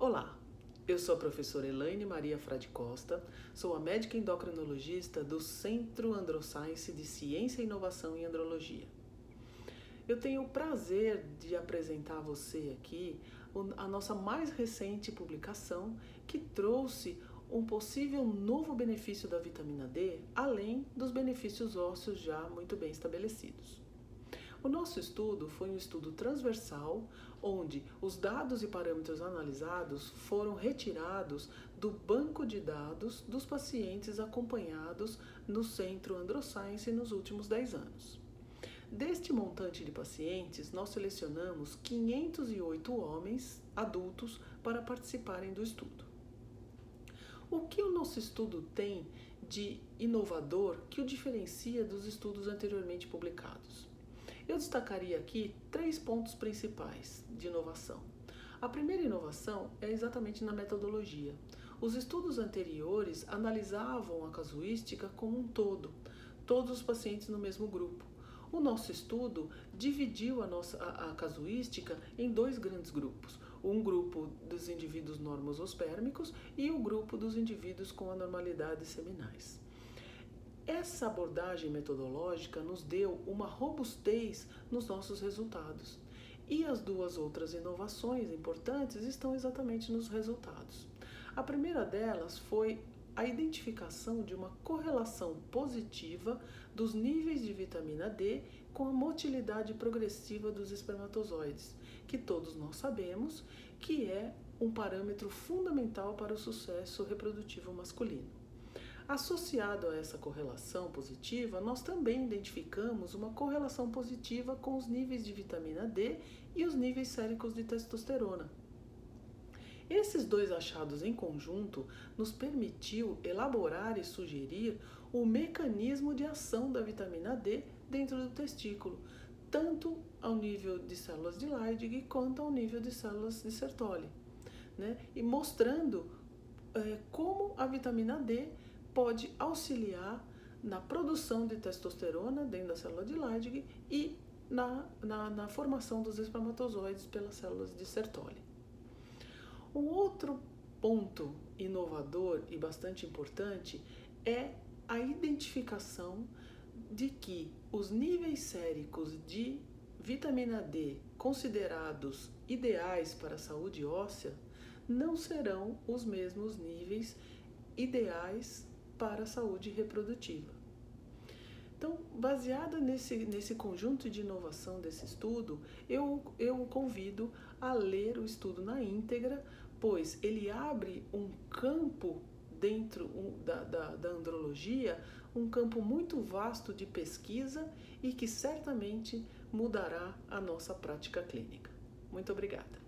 Olá, eu sou a professora Elaine Maria Frade Costa, sou a médica endocrinologista do Centro Androscience de Ciência e Inovação em Andrologia. Eu tenho o prazer de apresentar a você aqui a nossa mais recente publicação que trouxe um possível novo benefício da vitamina D, além dos benefícios ósseos já muito bem estabelecidos. O nosso estudo foi um estudo transversal, onde os dados e parâmetros analisados foram retirados do banco de dados dos pacientes acompanhados no Centro Androscience nos últimos 10 anos. Deste montante de pacientes, nós selecionamos 508 homens adultos para participarem do estudo. O que o nosso estudo tem de inovador que o diferencia dos estudos anteriormente publicados? Eu destacaria aqui três pontos principais de inovação. A primeira inovação é exatamente na metodologia. Os estudos anteriores analisavam a casuística como um todo, todos os pacientes no mesmo grupo. O nosso estudo dividiu a, nossa, a, a casuística em dois grandes grupos. Um grupo dos indivíduos normosospermicos e o grupo dos indivíduos com anormalidades seminais. Essa abordagem metodológica nos deu uma robustez nos nossos resultados. E as duas outras inovações importantes estão exatamente nos resultados. A primeira delas foi a identificação de uma correlação positiva dos níveis de vitamina D com a motilidade progressiva dos espermatozoides, que todos nós sabemos que é um parâmetro fundamental para o sucesso reprodutivo masculino. Associado a essa correlação positiva, nós também identificamos uma correlação positiva com os níveis de vitamina D e os níveis séricos de testosterona. Esses dois achados em conjunto nos permitiu elaborar e sugerir o mecanismo de ação da vitamina D dentro do testículo, tanto ao nível de células de Leydig quanto ao nível de células de Sertoli, né? e mostrando é, como a vitamina D pode auxiliar na produção de testosterona dentro da célula de Leydig e na, na, na formação dos espermatozoides pelas células de Sertoli. Um outro ponto inovador e bastante importante é a identificação de que os níveis séricos de vitamina D considerados ideais para a saúde óssea não serão os mesmos níveis ideais para a saúde reprodutiva. Então, baseada nesse, nesse conjunto de inovação desse estudo, eu, eu convido a ler o estudo na íntegra, pois ele abre um campo dentro da, da, da andrologia, um campo muito vasto de pesquisa e que certamente mudará a nossa prática clínica. Muito obrigada.